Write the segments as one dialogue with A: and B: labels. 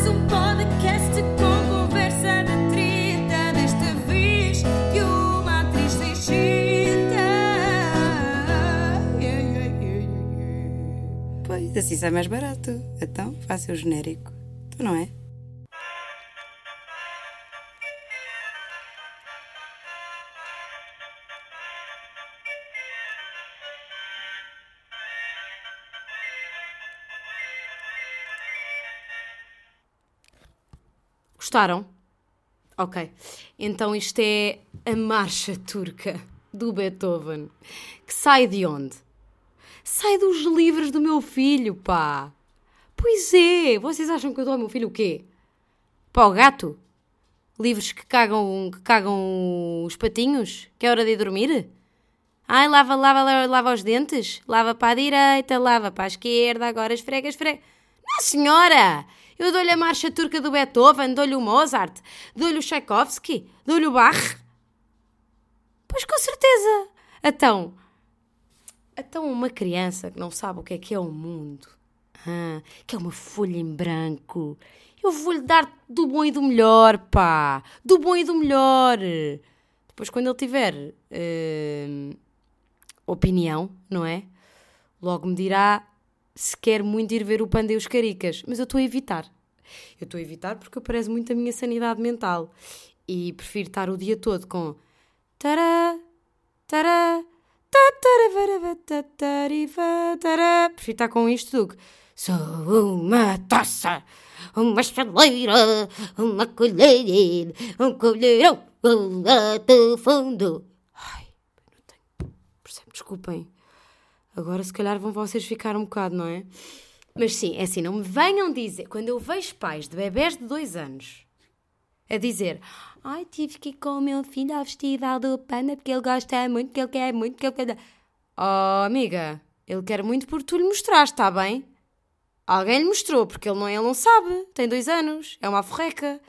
A: Mais um podcast com conversa de treta. Desta vez de uma atriz legenda. Yeah.
B: Pois, assim sai mais barato. Então, faça o genérico. Tu não é?
C: Gostaram? Ok. Então isto é a marcha turca do Beethoven. Que sai de onde? Sai dos livros do meu filho, pá. Pois é. Vocês acham que eu dou ao meu filho o quê? Pá, o gato? Livros que cagam, que cagam os patinhos? Que é hora de ir dormir? Ai, lava, lava, lava, lava os dentes. Lava para a direita, lava para a esquerda, agora esfrega, esfrega. Não, senhora! Eu dou-lhe a marcha turca do Beethoven, dou-lhe o Mozart, dou-lhe o Tchaikovsky, dou-lhe o Bach. Pois com certeza. Então, então uma criança que não sabe o que é que é o mundo, ah, que é uma folha em branco, eu vou-lhe dar do bom e do melhor, pá. Do bom e do melhor. Depois quando ele tiver eh, opinião, não é? Logo me dirá se quer muito ir ver o Panda e os Caricas. Mas eu estou a evitar. Eu estou a evitar porque eu prezo muito a minha sanidade mental. E prefiro estar o dia todo com... Tará, tará, tatará, tatará, tará. Prefiro estar com isto do que... Sou uma taça, uma chaleira, uma colher, um colherão, um gato fundo. Ai, não tenho... Percebe? Desculpem. Agora, se calhar, vão vocês ficar um bocado, não é? Mas sim, é assim, não me venham dizer. Quando eu vejo pais de bebés de dois anos a dizer: Ai, tive que ir com o meu filho ao festival do Panda porque ele gosta muito, que ele quer muito, que ele quer. Oh, amiga, ele quer muito porque tu lhe mostraste, está bem? Alguém lhe mostrou, porque ele não, ele não sabe. Tem dois anos, é uma forreca.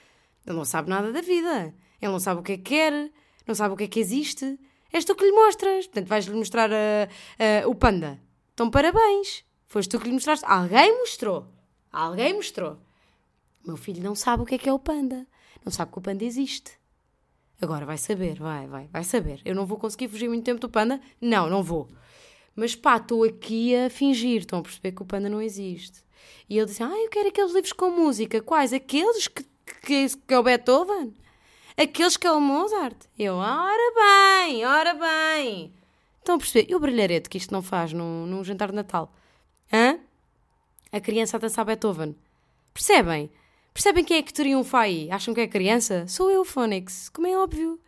C: Ele não sabe nada da vida. Ele não sabe o que é que quer, não sabe o que é que existe. És tu que lhe mostras. Portanto, vais-lhe mostrar o panda. Então, parabéns. Foste tu que lhe mostraste. Alguém mostrou. Alguém mostrou. Meu filho não sabe o que é que é o panda. Não sabe que o panda existe. Agora vai saber, vai, vai, vai saber. Eu não vou conseguir fugir muito tempo do panda? Não, não vou. Mas pá, estou aqui a fingir. Estão a perceber que o panda não existe. E ele disse: Ah, eu quero aqueles livros com música. Quais? Aqueles que, que, que é o Beethoven? Aqueles que é o Mozart? Eu, ora bem, ora bem. Estão a perceber? E o brilharete que isto não faz num, num jantar de Natal? Hã? A criança a dançar Beethoven. Percebem? Percebem quem é que triunfa aí? Acham que é criança? Sou eu, Phonics, como é óbvio.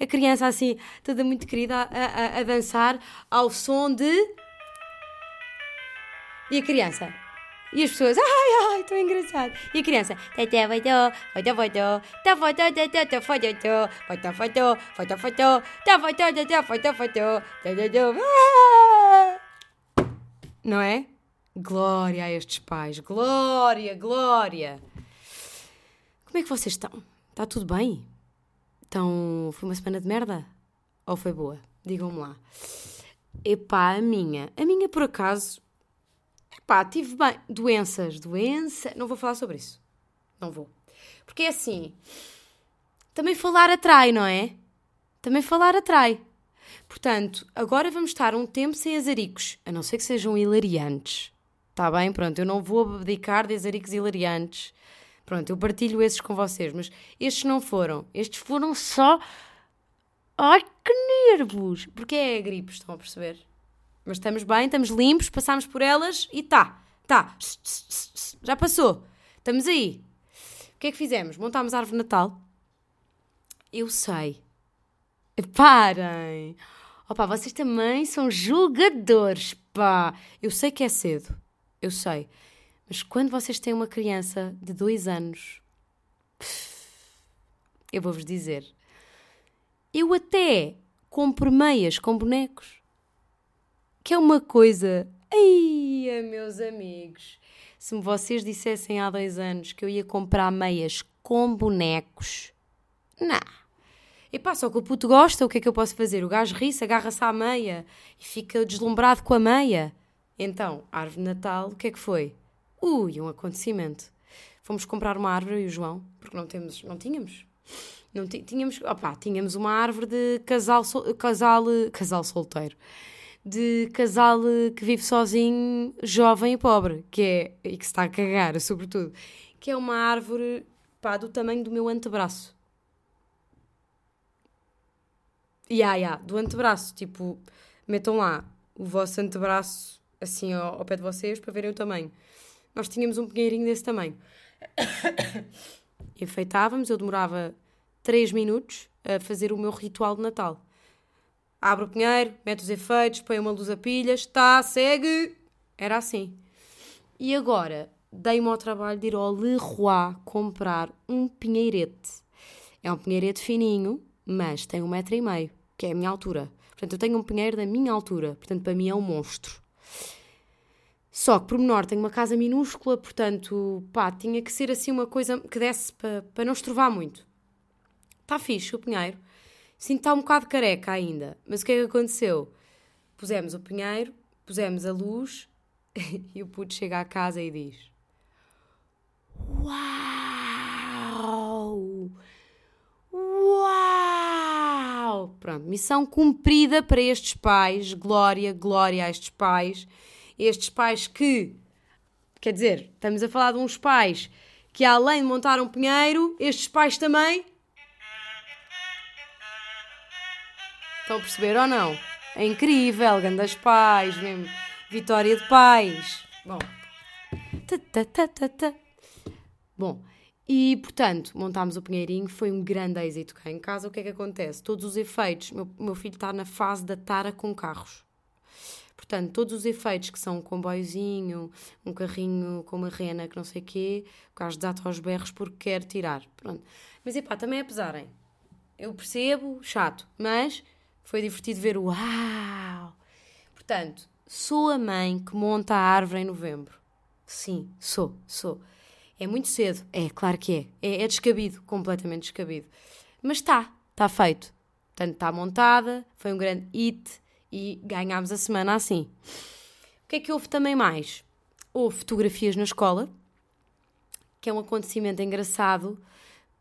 C: A criança assim, toda muito querida, a, a- a dançar ao som de. E a criança? E as pessoas, ai, ai, tão engraçado. E a criança, tá tá ah! Não é? Glória a estes pais, glória, glória. Como é que vocês estão? Está tudo bem? Então, foi uma semana de merda? Ou foi boa? Digam-me lá. Epá, a minha. A minha, por acaso, Epá, tive bem. Doenças, doença. Não vou falar sobre isso. Não vou. Porque é assim. Também falar atrai, não é? Também falar atrai. Portanto, agora vamos estar um tempo sem azaricos. A não ser que sejam hilariantes. Está bem? Pronto, eu não vou abdicar de azaricos hilariantes. Pronto, eu partilho esses com vocês. Mas estes não foram. Estes foram só. Ai, que nervos! Porque é a gripe, estão a perceber? Mas estamos bem, estamos limpos, passámos por elas e tá, tá, já passou. Estamos aí. O que é que fizemos? Montámos a árvore de Natal. Eu sei. Parem. Opa, vocês também são julgadores, pá. Eu sei que é cedo, eu sei. Mas quando vocês têm uma criança de dois anos, eu vou-vos dizer, eu até compro meias com bonecos que é uma coisa. Ai, meus amigos, se vocês dissessem há dois anos que eu ia comprar meias com bonecos, não. E pá, só que o puto gosta, o que é que eu posso fazer? O gajo ri-se, agarra-se à meia e fica deslumbrado com a meia. Então, árvore de Natal, o que é que foi? Ui, um acontecimento. Fomos comprar uma árvore, e o João, porque não, temos, não tínhamos. Não tínhamos, opá, tínhamos uma árvore de casal, casal, casal solteiro. De casal que vive sozinho, jovem e pobre, que é, e que se está a cagar, sobretudo. Que é uma árvore, pá, do tamanho do meu antebraço. Ya, ya, do antebraço. Tipo, metam lá o vosso antebraço assim ao, ao pé de vocês para verem o tamanho. Nós tínhamos um pinheirinho desse tamanho. Enfeitávamos, eu demorava 3 minutos a fazer o meu ritual de Natal. Abre o pinheiro, mete os efeitos, põe uma luz a pilhas, tá, segue. Era assim. E agora, dei-me ao trabalho de ir ao Leroy comprar um pinheirete. É um pinheirete fininho, mas tem um metro e meio, que é a minha altura. Portanto, eu tenho um pinheiro da minha altura. Portanto, para mim é um monstro. Só que, por menor, tenho uma casa minúscula, portanto, pá, tinha que ser assim uma coisa que desse para, para não estrovar muito. Está fixe o pinheiro. Sinto está um bocado careca ainda. Mas o que é que aconteceu? Pusemos o pinheiro, pusemos a luz e o puto chega à casa e diz: Uau! Uau! Pronto, missão cumprida para estes pais. Glória, glória a estes pais. Estes pais que, quer dizer, estamos a falar de uns pais que, além de montar um pinheiro, estes pais também. Estão a perceber ou não? É incrível, grandes pais, mesmo. Vitória de pais. Bom. Bom, e portanto, montámos o pinheirinho, foi um grande êxito cá em casa. O que é que acontece? Todos os efeitos, meu, meu filho está na fase da tara com carros. Portanto, todos os efeitos que são um comboiozinho, um carrinho com uma rena que não sei o quê, o gajo desata aos berros porque quer tirar. Pronto. Mas epá, também é pesarem. Eu percebo, chato, mas foi divertido ver o uau! Portanto, sou a mãe que monta a árvore em novembro. Sim, sou, sou. É muito cedo, é, claro que é. É, é descabido, completamente descabido. Mas está, está feito. Portanto, está montada, foi um grande hit e ganhámos a semana assim. O que é que houve também mais? Houve fotografias na escola, que é um acontecimento engraçado,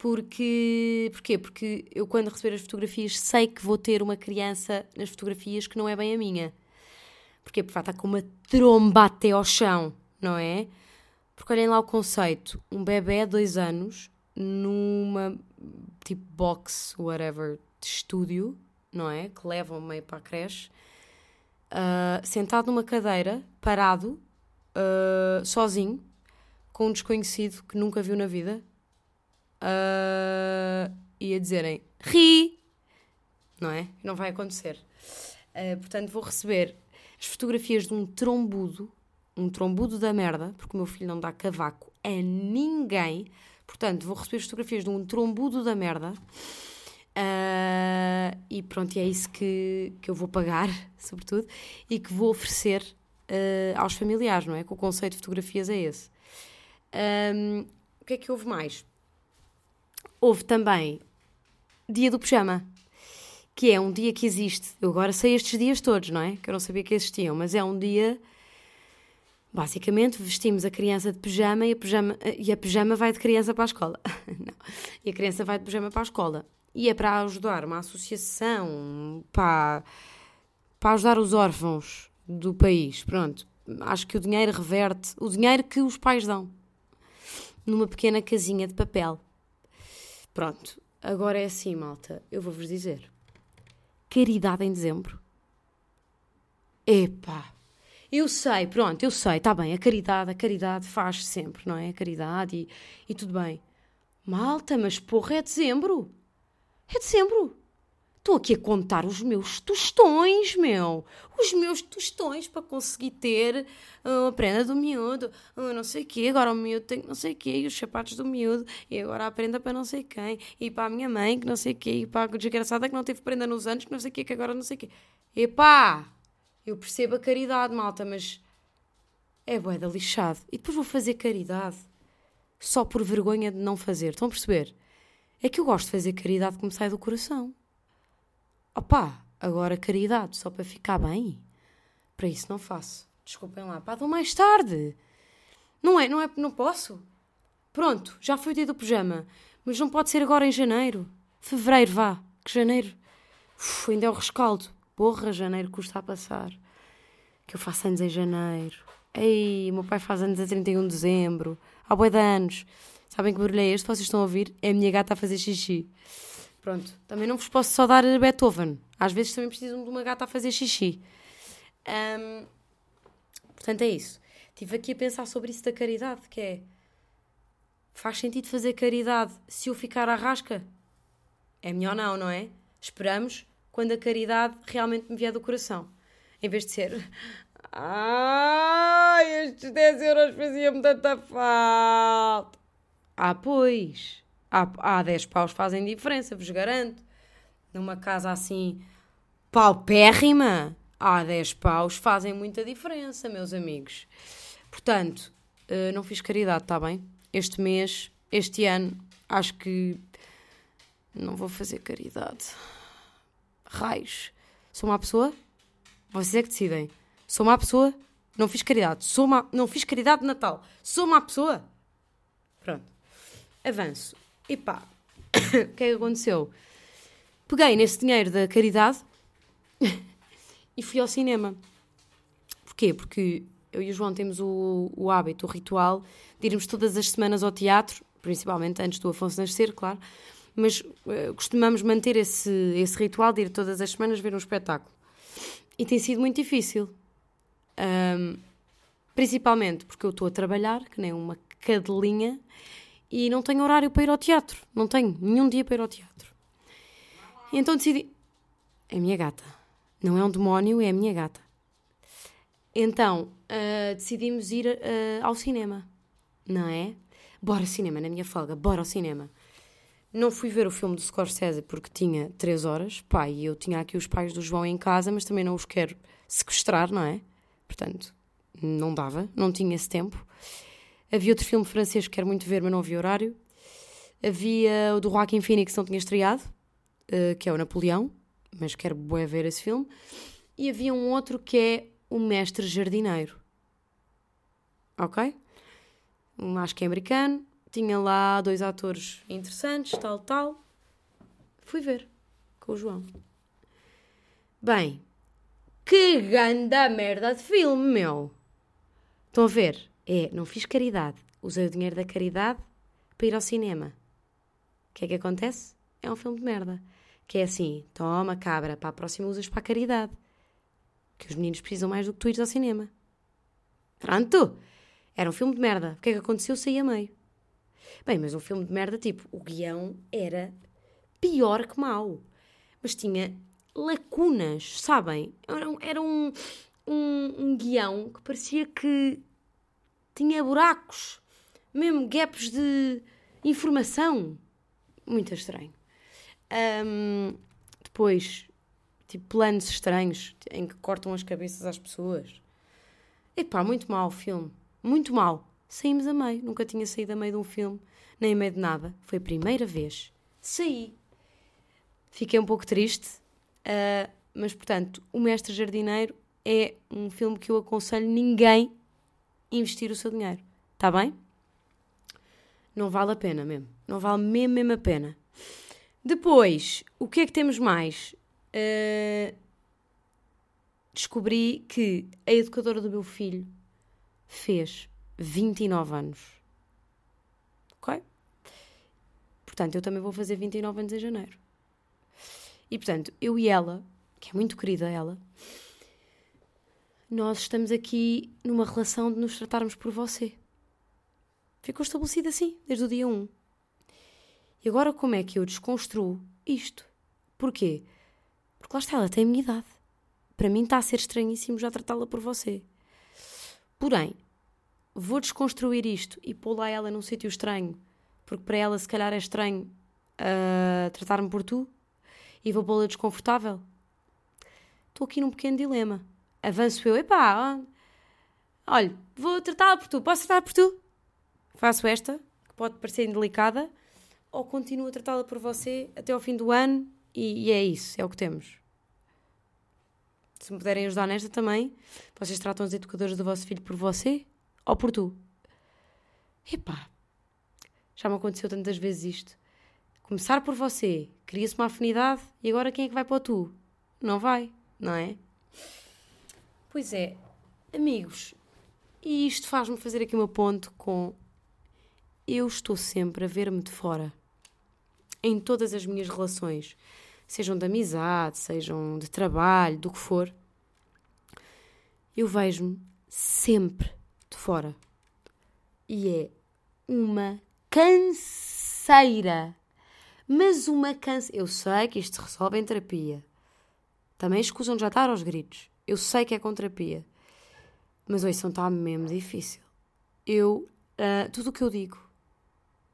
C: porque... Porquê? Porque eu, quando receber as fotografias, sei que vou ter uma criança nas fotografias que não é bem a minha. Porquê? Porque vai estar com uma tromba até ao chão, não é? Porque olhem lá o conceito: um bebê de dois anos numa tipo box, whatever, de estúdio, não é? Que levam meio para a creche, ah, sentado numa cadeira, parado, ah, sozinho, com um desconhecido que nunca viu na vida, ah, e a dizerem ri, não é? Não vai acontecer. Ah, portanto, vou receber as fotografias de um trombudo, um trombudo da merda, porque o meu filho não dá cavaco a ninguém. Portanto, vou receber as fotografias de um trombudo da merda. Ah, e pronto, e é isso que, que eu vou pagar, sobretudo, e que vou oferecer ah, aos familiares, não é? Que o conceito de fotografias é esse. Ahm, o que é que houve mais? Houve também Dia do Pijama, que é um dia que existe. Eu agora sei estes dias todos, não é? Que eu não sabia que existiam, mas é um dia. Basicamente, vestimos a criança de pijama e a pijama, e a pijama vai de criança para a escola. não. E a criança vai de pijama para a escola. E é para ajudar uma associação, para, para ajudar os órfãos do país. Pronto. Acho que o dinheiro reverte, o dinheiro que os pais dão, numa pequena casinha de papel. Pronto. Agora é assim, malta. Eu vou-vos dizer. Caridade em dezembro. Epá. Eu sei, pronto, eu sei, está bem, a caridade, a caridade faz sempre, não é? A caridade e, e tudo bem. Malta, mas porra, é dezembro. É dezembro. Estou aqui a contar os meus tostões, meu. Os meus tostões para conseguir ter ah, a prenda do miúdo. ah, não sei o quê. Agora o miúdo tem não sei o quê. E os sapatos do miúdo. E agora a prenda para não sei quem. E para a minha mãe que não sei o quê. E para a desgraçada que não teve prenda nos anos que não sei o quê. Que agora não sei o quê. Epá! Eu percebo a caridade, malta, mas é boeda lixado. E depois vou fazer caridade só por vergonha de não fazer. Estão a perceber? É que eu gosto de fazer caridade que me sai do coração. Opá, agora caridade só para ficar bem? Para isso não faço. Desculpem lá. Pá, dou mais tarde. Não é, não é, não posso. Pronto, já foi o dia do pijama. Mas não pode ser agora em janeiro. Fevereiro, vá. Que janeiro. Uf, ainda é o rescaldo. Porra, janeiro custa a passar. Que eu faço anos em janeiro. Ei, meu pai faz anos a 31 de dezembro. Há boi de anos. Sabem que barulho é este? Vocês estão a ouvir? É a minha gata a fazer xixi. Pronto, também não vos posso só dar Beethoven. Às vezes também precisam de uma gata a fazer xixi. Ahm, portanto, é isso. Estive aqui a pensar sobre isso da caridade, que é... Faz sentido fazer caridade se eu ficar à rasca? É melhor não, não é? Esperamos quando a caridade realmente me vier do coração. Em vez de ser... Ai, estes 10 euros faziam-me tanta falta. Ah, pois. Há, há 10 paus fazem diferença, vos garanto. Numa casa assim paupérrima, há 10 paus fazem muita diferença, meus amigos. Portanto, eh, não fiz caridade, está bem? Este mês, este ano, acho que não vou fazer caridade. Raios. Sou má pessoa? Vocês é que decidem. Sou má pessoa? Não fiz caridade. Sou má... Não fiz caridade de Natal. Sou má pessoa? Pronto. Avanço. E pá, o que é que aconteceu? Peguei nesse dinheiro da caridade e fui ao cinema. Porquê? Porque eu e o João temos o, o hábito, o ritual de irmos todas as semanas ao teatro, principalmente antes do Afonso nascer, claro, mas uh, costumamos manter esse, esse ritual de ir todas as semanas ver um espetáculo. E tem sido muito difícil. Um, principalmente porque eu estou a trabalhar, que nem uma cadelinha, e não tenho horário para ir ao teatro. Não tenho nenhum dia para ir ao teatro. Então decidi. É a minha gata. Não é um demónio, é a minha gata. Então uh, decidimos ir uh, ao cinema. Não é? Bora ao cinema, na minha folga, bora ao cinema. Não fui ver o filme do Scorsese porque tinha 3 horas. Pai, e eu tinha aqui os pais do João em casa, mas também não os quero sequestrar, não é? Portanto, não dava, não tinha esse tempo. Havia outro filme francês que quero muito ver, mas não havia horário. Havia o do Joaquim Phoenix que não tinha estreado, uh, que é o Napoleão, mas quero bué ver esse filme. E havia um outro que é O Mestre Jardineiro. Ok? Acho que é americano. Tinha lá dois atores interessantes, tal, tal. Fui ver com o João. Bem, que ganda merda de filme, meu! Estão a ver? É, não fiz caridade. Usei o dinheiro da caridade para ir ao cinema. O que é que acontece? É um filme de merda. Que é assim, toma cabra, para a próxima usas para a caridade. Que os meninos precisam mais do que tu ires ao cinema. Pronto! Era um filme de merda. O que é que aconteceu? Saí a meio. Bem, mas um filme de merda, tipo, o guião era pior que mau. Mas tinha lacunas, sabem? Era, um- era um, um, um guião que parecia que tinha buracos, mesmo gaps de informação. Muito estranho. Ahm, depois, tipo, planos estranhos em que cortam as cabeças às pessoas. Epá, muito mal o filme. Muito mal. Saímos a meio. Nunca tinha saído a meio de um filme, nem a meio de nada. Foi a primeira vez. Saí. Fiquei um pouco triste. ah, mas, portanto, O Mestre Jardineiro é um filme que eu aconselho ninguém investir o seu dinheiro. Está bem? Não vale a pena mesmo. Não vale mesmo, mesmo a pena. Depois, o que é que temos mais? Uh, descobri que a educadora do meu filho fez 29 anos. Ok? Portanto, eu também vou fazer 29 anos em janeiro. E portanto, eu e ela, que é muito querida ela, nós estamos aqui numa relação de nos tratarmos por você. Ficou estabelecido assim, desde o dia 1. E agora como é que eu desconstruo isto? Porquê? Porque lá está, ela tem a minha idade. Para mim está a ser estranhíssimo já tratá-la por você. Porém, vou desconstruir isto e pô-la ela num sítio estranho, porque para ela se calhar é estranho ah, tratar-me por tu, e vou pô-la desconfortável. Estou aqui num pequeno dilema. Avanço eu, epá, olha, vou tratá-la por tu, posso tratar por tu? Faço esta, que pode parecer indelicada, ou continuo a tratá-la por você até ao fim do ano e, e é isso, é o que temos. Se me puderem ajudar nesta também, vocês tratam os educadores do vosso filho por você ou por tu? Epá, Já me aconteceu tantas vezes isto. Começar por você, cria-se uma afinidade e agora quem é que vai para o tu? Não vai, não é? Pois é, amigos, e isto faz-me fazer aqui uma ponte com eu estou sempre a ver-me de fora. Em todas as minhas relações, sejam de amizade, sejam de trabalho, do que for, eu vejo-me sempre de fora. E é uma canseira. Mas uma canseira. Eu sei que isto se resolve em terapia. Também escusam de já estar aos gritos. Eu sei que é com terapia. Mas hoje está mesmo difícil. Eu, uh, tudo o que eu digo,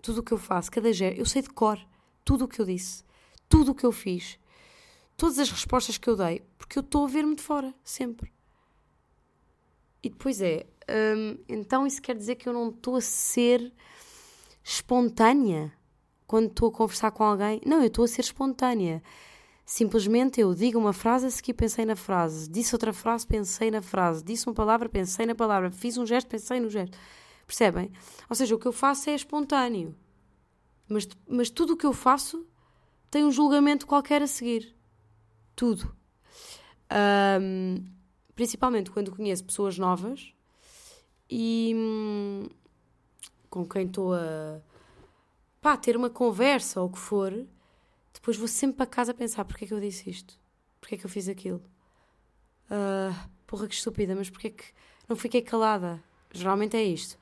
C: tudo o que eu faço, cada gesto, eu sei de cor tudo o que eu disse, tudo o que eu fiz, todas as respostas que eu dei, porque eu estou a ver-me de fora, sempre. E depois é, hum, então isso quer dizer que eu não estou a ser espontânea quando estou a conversar com alguém? Não, eu estou a ser espontânea. Simplesmente eu digo uma frase, a seguir pensei na frase. Disse outra frase, pensei na frase. Disse uma palavra, pensei na palavra. Fiz um gesto, pensei no gesto. Percebem? Ou seja, o que eu faço é espontâneo. Mas, mas tudo o que eu faço tem um julgamento qualquer a seguir. Tudo. Um, principalmente quando conheço pessoas novas e hum, com quem estou a pá, ter uma conversa ou o que for depois vou sempre para casa pensar porque é que eu disse isto? Porque é que eu fiz aquilo? Uh, porra, que estúpida, mas porque é que não fiquei calada? Geralmente é isto.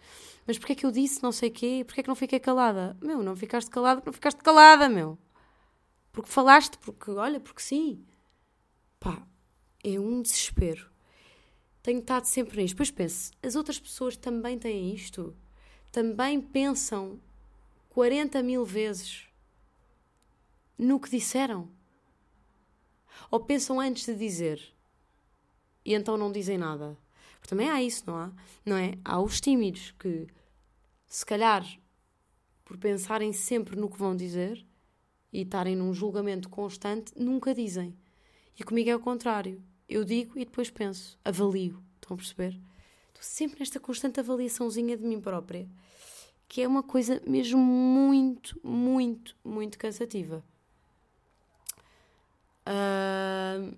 C: Mas porque é que eu disse não sei quê? Porque é que não fiquei calada? Meu, não ficaste calada porque não ficaste calada, meu. Porque falaste, porque, olha, porque sim. Pá, é um desespero. Tenho estado sempre nisto. Depois penso, as outras pessoas também têm isto? Também pensam 40 mil vezes no que disseram. Ou pensam antes de dizer e então não dizem nada. Porque também há isso, não há? Não é? Há os tímidos que, se calhar, por pensarem sempre no que vão dizer e estarem num julgamento constante, nunca dizem. E comigo é o contrário. Eu digo e depois penso, avalio. Estão a perceber? Estou sempre nesta constante avaliaçãozinha de mim própria, que é uma coisa mesmo muito, muito, muito cansativa. Uh,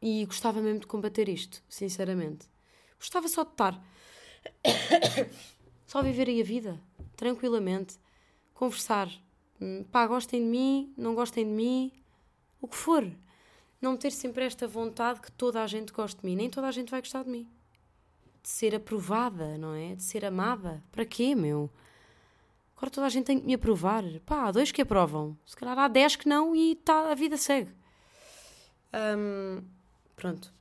C: e gostava mesmo de combater isto, sinceramente. Gostava só de estar. só viver aí a vida, tranquilamente. Conversar. Hum, pá, gostem de mim, não gostem de mim, o que for. Não ter sempre esta vontade que toda a gente goste de mim. Nem toda a gente vai gostar de mim. De ser aprovada, não é? De ser amada. Para quê, meu? Agora toda a gente tem que me aprovar. Pá, há dois que aprovam. Se calhar há dez que não e tá, a vida segue. Um, pronto.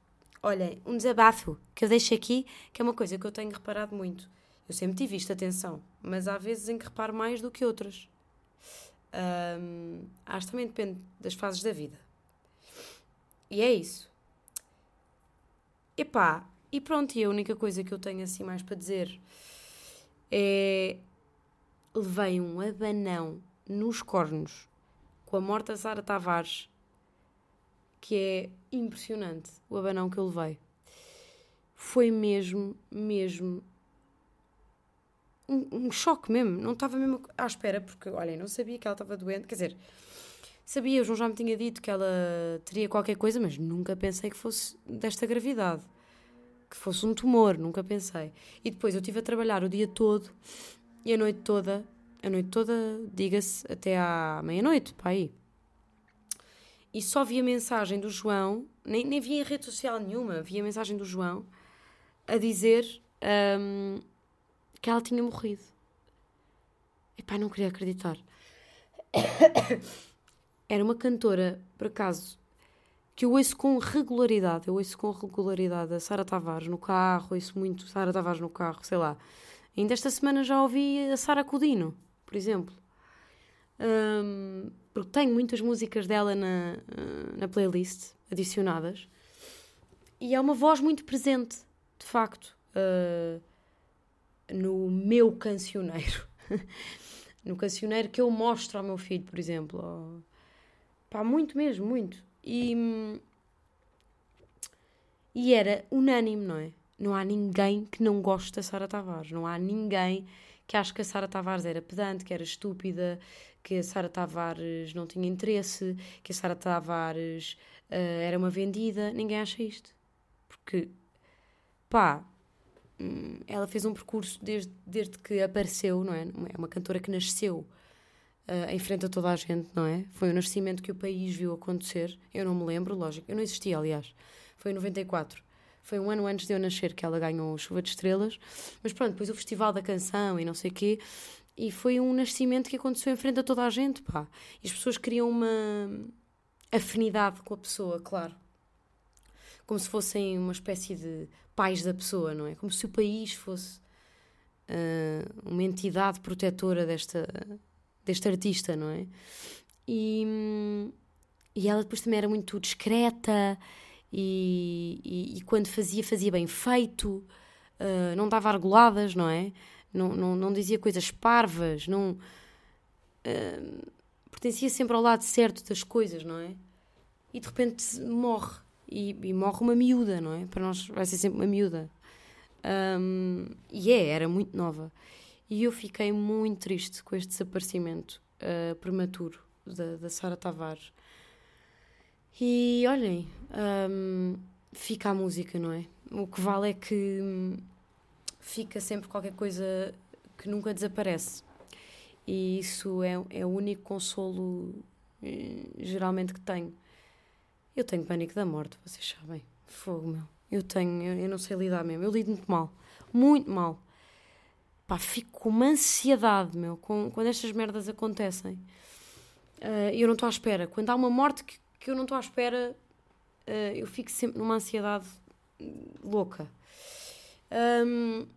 C: Olhem, um desabafo que eu deixo aqui, que é uma coisa que eu tenho reparado muito. Eu sempre tive isto, atenção, mas há vezes em que reparo mais do que outras. Um, acho que também depende das fases da vida. E é isso. Epá, e pronto, e a única coisa que eu tenho assim mais para dizer é levei um abanão nos cornos com a morta Sara Tavares, que é impressionante o abanão que eu levei. Foi mesmo, mesmo um, um choque mesmo. Não estava mesmo à espera, porque, olhem, não sabia que ela estava doente. Quer dizer, sabia, o João já me tinha dito que ela teria qualquer coisa, mas nunca pensei que fosse desta gravidade. Que fosse um tumor, nunca pensei. E depois eu estive a trabalhar o dia todo e a noite toda, a noite toda, diga-se, até à meia-noite, para aí. E só vi a mensagem do João, nem, nem vi em rede social nenhuma, vi a mensagem do João a dizer um, que ela tinha morrido. E pá, não queria acreditar. Era uma cantora, por acaso, que eu ouço com regularidade. Eu ouço com regularidade a Sara Tavares no carro, ouço muito Sara Tavares no carro, sei lá. Ainda esta semana já ouvi a Sara Codino, por exemplo. Um, porque tenho muitas músicas dela na, na playlist adicionadas. E é uma voz muito presente, de facto, uh, no meu cancioneiro. no cancioneiro que eu mostro ao meu filho, por exemplo. Ou, pá, muito mesmo, muito. E, e era unânime, não é? Não há ninguém que não goste da Sara Tavares. Não há ninguém que acho que a Sara Tavares era pedante, que era estúpida, que a Sara Tavares não tinha interesse, que a Sara Tavares uh, era uma vendida. Ninguém acha isto. Porque, pá, hum, ela fez um percurso desde, desde que apareceu, não é? É uma cantora que nasceu uh, em frente a toda a gente, não é? Foi o nascimento que o país viu acontecer. Eu não me lembro, lógico. Eu não existia, aliás. Foi em 94. Foi um ano antes de eu nascer que ela ganhou Chuva de Estrelas. Mas pronto, depois o Festival da Canção e não sei o quê. E foi um nascimento que aconteceu em frente a toda a gente, pá. E as pessoas criam uma afinidade com a pessoa, claro. Como se fossem uma espécie de pais da pessoa, não é? Como se o país fosse uh, uma entidade protetora desta, deste artista, não é? E, e ela depois também era muito discreta e, e, e quando fazia, fazia bem feito, uh, não dava argoladas, não é? Não, não, não dizia coisas parvas, não. Uh, pertencia sempre ao lado certo das coisas, não é? E de repente morre. E, e, morre uma miúda, não é? Para nós vai ser sempre uma miúda. Um, e é, era muito nova. E eu fiquei muito triste com este desaparecimento uh, prematuro da, da Sara Tavares. E olhem, um, fica a música, não é? O que vale é que hum, fica sempre qualquer coisa que nunca desaparece. E isso é, é o único consolo eh, geralmente que tenho. Eu tenho pânico da morte, vocês sabem. Fogo, meu. Eu tenho, eu, eu não sei lidar mesmo. Eu lido muito mal. Muito mal. Pá, fico com uma ansiedade, meu, com, quando estas merdas acontecem. Uh, eu não estou à espera. Quando há uma morte que, que eu não estou à espera, uh, eu fico sempre numa ansiedade louca. Um,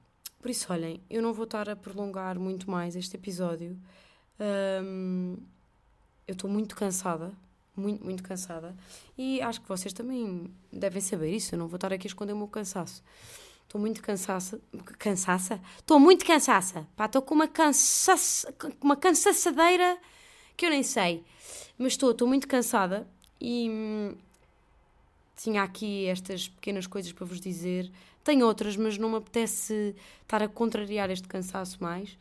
C: por isso, olhem, eu não vou estar a prolongar muito mais este episódio. Um, eu estou muito cansada, muito, muito cansada. E acho que vocês também devem saber isso. Eu não vou estar aqui a esconder o meu cansaço. Estou muito cansaça. Cansaça? Estou muito cansaça. Pá, estou com uma cansaça, uma cansaçadeira que eu nem sei. Mas estou, estou muito cansada e hum, tinha aqui estas pequenas coisas para vos dizer. Tenho outras, mas não me apetece estar a contrariar este cansaço mais.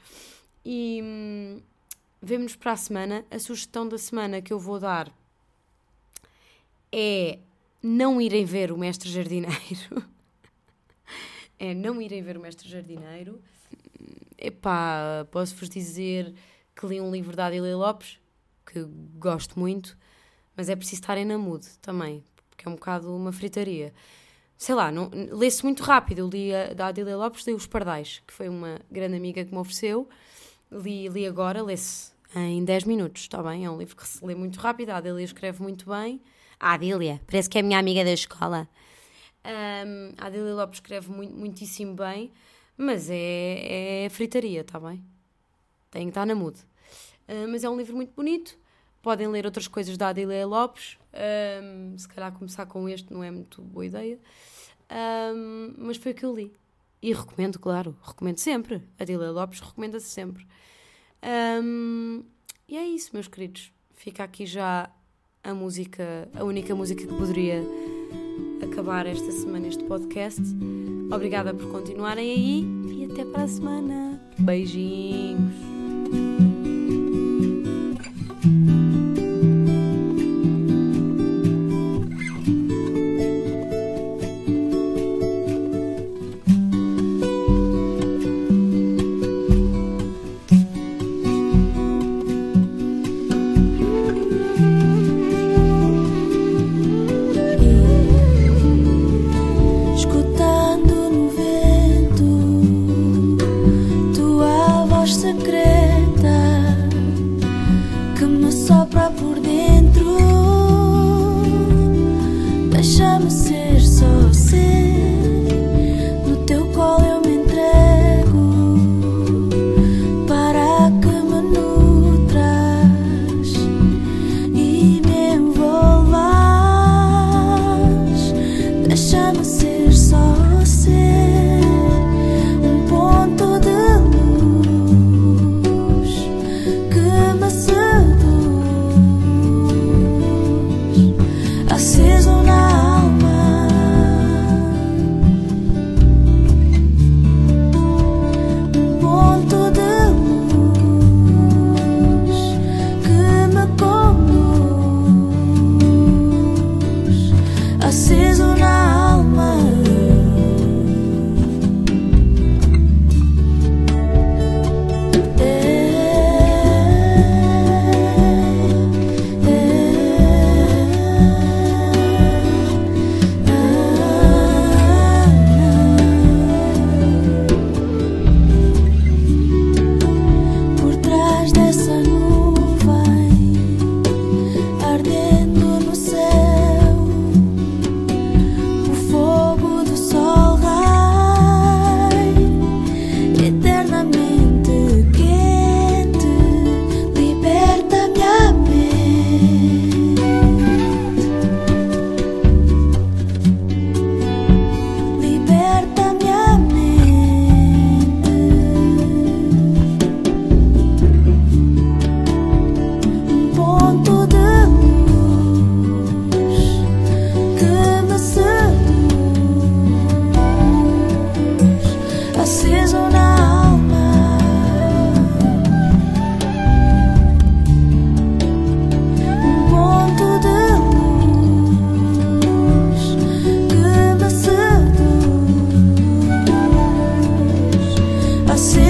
C: E hum, vemo-nos para a semana. A sugestão da semana que eu vou dar é não irem ver o Mestre Jardineiro. é não irem ver o Mestre Jardineiro. Epá, posso-vos dizer que li um livro da Adília Lopes, que gosto muito, mas é preciso estarem na mood também, porque é um bocado uma fritaria. Sei lá, lê-se muito rápido. Eu li a, da Adília Lopes, li Os Pardais, que foi uma grande amiga que me ofereceu. Li, li agora, lê-se em 10 minutos, está bem? É um livro que se lê muito rápido. A Adília escreve muito bem. A Adília, parece que é a minha amiga da escola. Um, a Adília Lopes escreve muito, muitíssimo bem, mas é, é fritaria, está bem? Tem que estar na mood. Uh, mas é um livro muito bonito. Podem ler outras coisas da Adília Lopes. Um, se calhar começar com este não é muito boa ideia. Um, mas foi o que eu li. E recomendo, claro, recomendo sempre. Adília Lopes recomenda-se sempre. Um, e é isso, meus queridos. Fica aqui já a música, a única música que poderia acabar esta semana este podcast. Obrigada por continuarem aí e até para a semana. Beijinhos. assim.